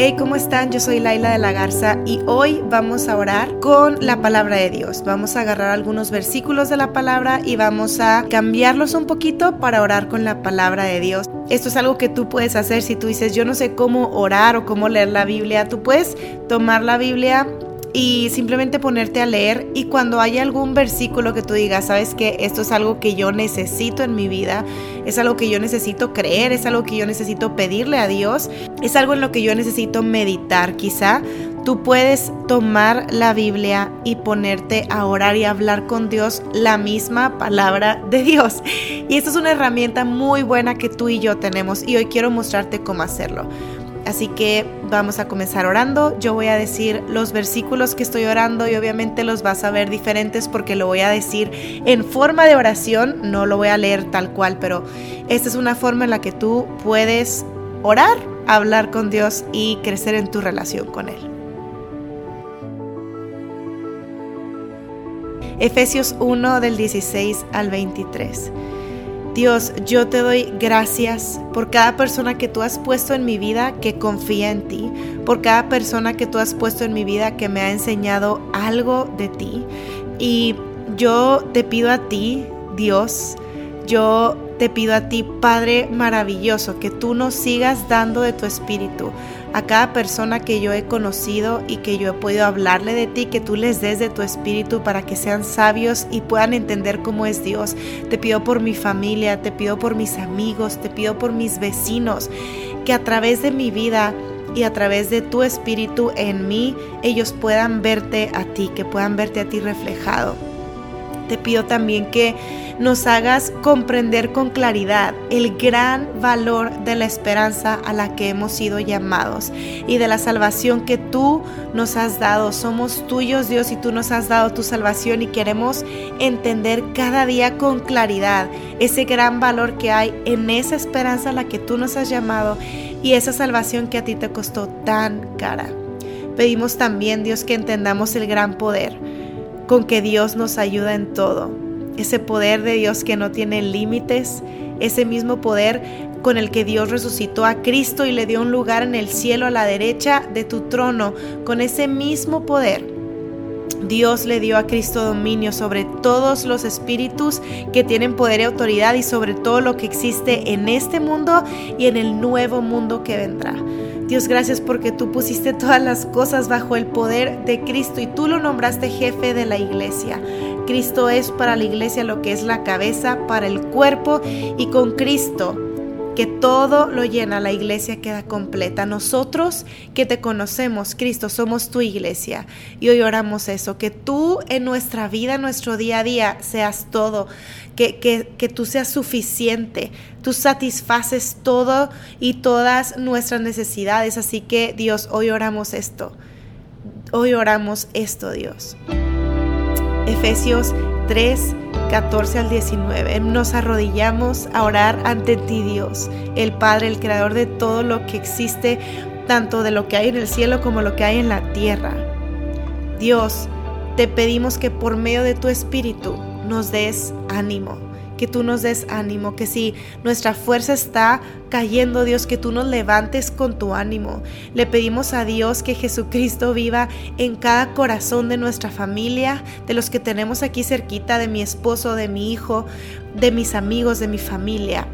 Hey, ¿cómo están? Yo soy Laila de la Garza y hoy vamos a orar con la palabra de Dios. Vamos a agarrar algunos versículos de la palabra y vamos a cambiarlos un poquito para orar con la palabra de Dios. Esto es algo que tú puedes hacer si tú dices, yo no sé cómo orar o cómo leer la Biblia. Tú puedes tomar la Biblia y simplemente ponerte a leer y cuando haya algún versículo que tú digas, sabes que esto es algo que yo necesito en mi vida, es algo que yo necesito creer, es algo que yo necesito pedirle a Dios, es algo en lo que yo necesito meditar quizá, tú puedes tomar la Biblia y ponerte a orar y hablar con Dios la misma palabra de Dios. Y esta es una herramienta muy buena que tú y yo tenemos y hoy quiero mostrarte cómo hacerlo. Así que vamos a comenzar orando. Yo voy a decir los versículos que estoy orando y obviamente los vas a ver diferentes porque lo voy a decir en forma de oración, no lo voy a leer tal cual, pero esta es una forma en la que tú puedes orar, hablar con Dios y crecer en tu relación con Él. Efesios 1 del 16 al 23. Dios, yo te doy gracias por cada persona que tú has puesto en mi vida que confía en ti, por cada persona que tú has puesto en mi vida que me ha enseñado algo de ti. Y yo te pido a ti, Dios, yo te pido a ti, Padre maravilloso, que tú nos sigas dando de tu espíritu a cada persona que yo he conocido y que yo he podido hablarle de ti, que tú les des de tu espíritu para que sean sabios y puedan entender cómo es Dios. Te pido por mi familia, te pido por mis amigos, te pido por mis vecinos, que a través de mi vida y a través de tu espíritu en mí, ellos puedan verte a ti, que puedan verte a ti reflejado. Te pido también que nos hagas comprender con claridad el gran valor de la esperanza a la que hemos sido llamados y de la salvación que tú nos has dado. Somos tuyos, Dios, y tú nos has dado tu salvación y queremos entender cada día con claridad ese gran valor que hay en esa esperanza a la que tú nos has llamado y esa salvación que a ti te costó tan cara. Pedimos también, Dios, que entendamos el gran poder con que Dios nos ayuda en todo. Ese poder de Dios que no tiene límites, ese mismo poder con el que Dios resucitó a Cristo y le dio un lugar en el cielo a la derecha de tu trono, con ese mismo poder. Dios le dio a Cristo dominio sobre todos los espíritus que tienen poder y autoridad y sobre todo lo que existe en este mundo y en el nuevo mundo que vendrá. Dios, gracias porque tú pusiste todas las cosas bajo el poder de Cristo y tú lo nombraste jefe de la iglesia. Cristo es para la iglesia lo que es la cabeza para el cuerpo y con Cristo que todo lo llena, la iglesia queda completa. Nosotros que te conocemos, Cristo, somos tu iglesia. Y hoy oramos eso, que tú en nuestra vida, en nuestro día a día, seas todo, que, que, que tú seas suficiente, tú satisfaces todo y todas nuestras necesidades. Así que Dios, hoy oramos esto. Hoy oramos esto, Dios. Efesios 3, 14 al 19. Nos arrodillamos a orar ante ti, Dios, el Padre, el Creador de todo lo que existe, tanto de lo que hay en el cielo como lo que hay en la tierra. Dios, te pedimos que por medio de tu Espíritu nos des ánimo que tú nos des ánimo, que si nuestra fuerza está cayendo, Dios, que tú nos levantes con tu ánimo. Le pedimos a Dios que Jesucristo viva en cada corazón de nuestra familia, de los que tenemos aquí cerquita, de mi esposo, de mi hijo, de mis amigos, de mi familia.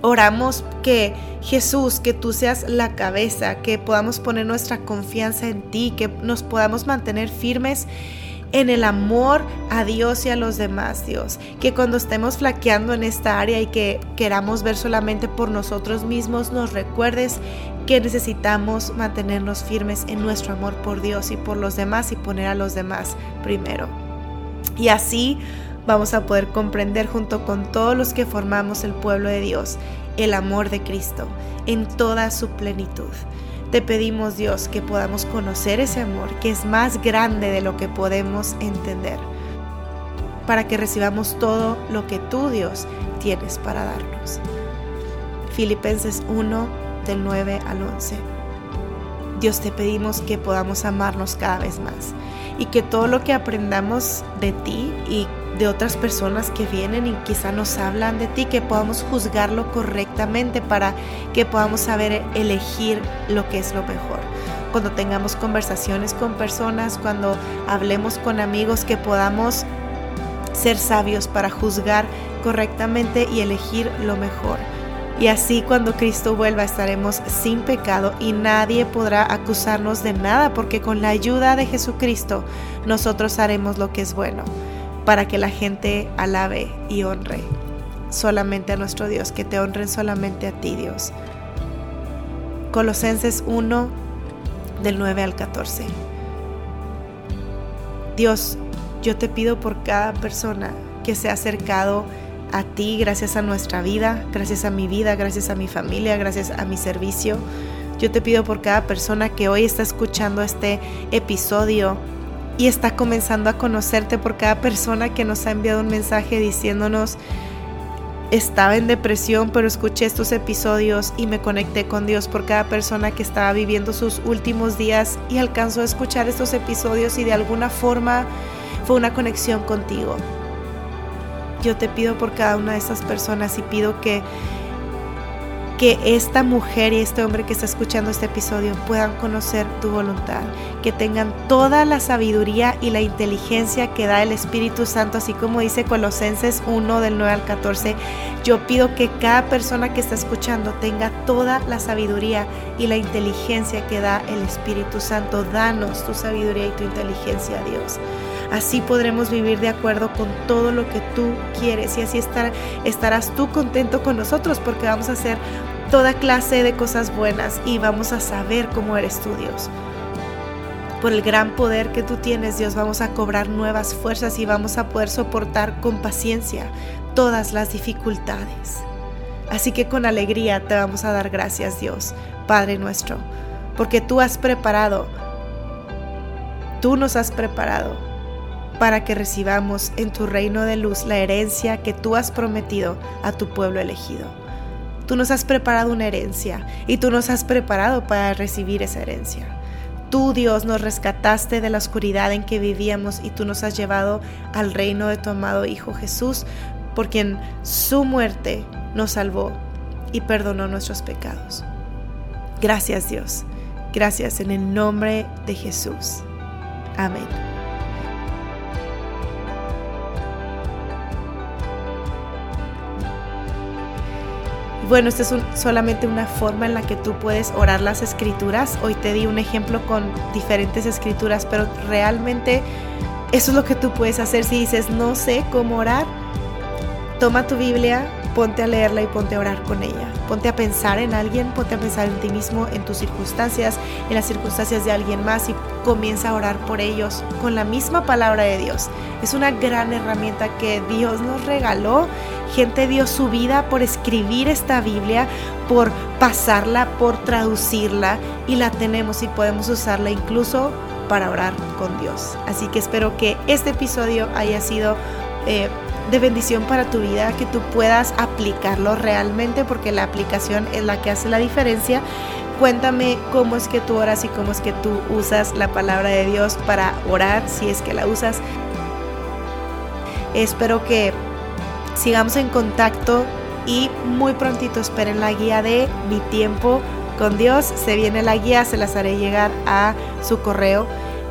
Oramos que Jesús, que tú seas la cabeza, que podamos poner nuestra confianza en ti, que nos podamos mantener firmes en el amor a Dios y a los demás, Dios. Que cuando estemos flaqueando en esta área y que queramos ver solamente por nosotros mismos, nos recuerdes que necesitamos mantenernos firmes en nuestro amor por Dios y por los demás y poner a los demás primero. Y así vamos a poder comprender junto con todos los que formamos el pueblo de Dios el amor de Cristo en toda su plenitud. Te pedimos Dios que podamos conocer ese amor que es más grande de lo que podemos entender, para que recibamos todo lo que tú Dios tienes para darnos. Filipenses 1 del 9 al 11. Dios te pedimos que podamos amarnos cada vez más y que todo lo que aprendamos de ti y de otras personas que vienen y quizá nos hablan de ti, que podamos juzgarlo correctamente para que podamos saber elegir lo que es lo mejor. Cuando tengamos conversaciones con personas, cuando hablemos con amigos, que podamos ser sabios para juzgar correctamente y elegir lo mejor. Y así cuando Cristo vuelva estaremos sin pecado y nadie podrá acusarnos de nada porque con la ayuda de Jesucristo nosotros haremos lo que es bueno para que la gente alabe y honre solamente a nuestro Dios, que te honren solamente a ti Dios. Colosenses 1 del 9 al 14. Dios, yo te pido por cada persona que se ha acercado a ti gracias a nuestra vida, gracias a mi vida, gracias a mi familia, gracias a mi servicio. Yo te pido por cada persona que hoy está escuchando este episodio y está comenzando a conocerte, por cada persona que nos ha enviado un mensaje diciéndonos, estaba en depresión, pero escuché estos episodios y me conecté con Dios por cada persona que estaba viviendo sus últimos días y alcanzó a escuchar estos episodios y de alguna forma fue una conexión contigo. Yo te pido por cada una de esas personas y pido que que esta mujer y este hombre que está escuchando este episodio puedan conocer tu voluntad, que tengan toda la sabiduría y la inteligencia que da el Espíritu Santo, así como dice Colosenses 1 del 9 al 14. Yo pido que cada persona que está escuchando tenga toda la sabiduría y la inteligencia que da el Espíritu Santo. Danos tu sabiduría y tu inteligencia, Dios. Así podremos vivir de acuerdo con todo lo que tú quieres y así estarás tú contento con nosotros porque vamos a hacer toda clase de cosas buenas y vamos a saber cómo eres tú, Dios. Por el gran poder que tú tienes, Dios, vamos a cobrar nuevas fuerzas y vamos a poder soportar con paciencia todas las dificultades. Así que con alegría te vamos a dar gracias, Dios, Padre nuestro, porque tú has preparado, tú nos has preparado para que recibamos en tu reino de luz la herencia que tú has prometido a tu pueblo elegido. Tú nos has preparado una herencia y tú nos has preparado para recibir esa herencia. Tú, Dios, nos rescataste de la oscuridad en que vivíamos y tú nos has llevado al reino de tu amado Hijo Jesús, por quien su muerte nos salvó y perdonó nuestros pecados. Gracias, Dios. Gracias en el nombre de Jesús. Amén. Bueno, esta es solamente una forma en la que tú puedes orar las escrituras. Hoy te di un ejemplo con diferentes escrituras, pero realmente eso es lo que tú puedes hacer si dices, no sé cómo orar. Toma tu Biblia, ponte a leerla y ponte a orar con ella. Ponte a pensar en alguien, ponte a pensar en ti mismo, en tus circunstancias, en las circunstancias de alguien más y comienza a orar por ellos con la misma palabra de Dios. Es una gran herramienta que Dios nos regaló Gente dio su vida por escribir esta Biblia, por pasarla, por traducirla y la tenemos y podemos usarla incluso para orar con Dios. Así que espero que este episodio haya sido eh, de bendición para tu vida, que tú puedas aplicarlo realmente porque la aplicación es la que hace la diferencia. Cuéntame cómo es que tú oras y cómo es que tú usas la palabra de Dios para orar, si es que la usas. Espero que sigamos en contacto y muy prontito esperen la guía de Mi tiempo con Dios. Se viene la guía, se las haré llegar a su correo.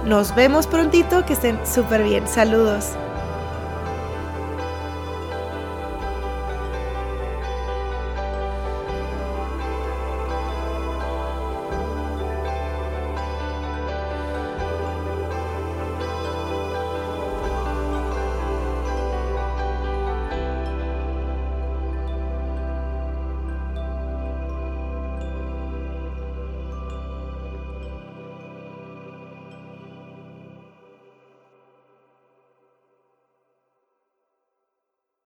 Nos vemos prontito, que estén súper bien. Saludos.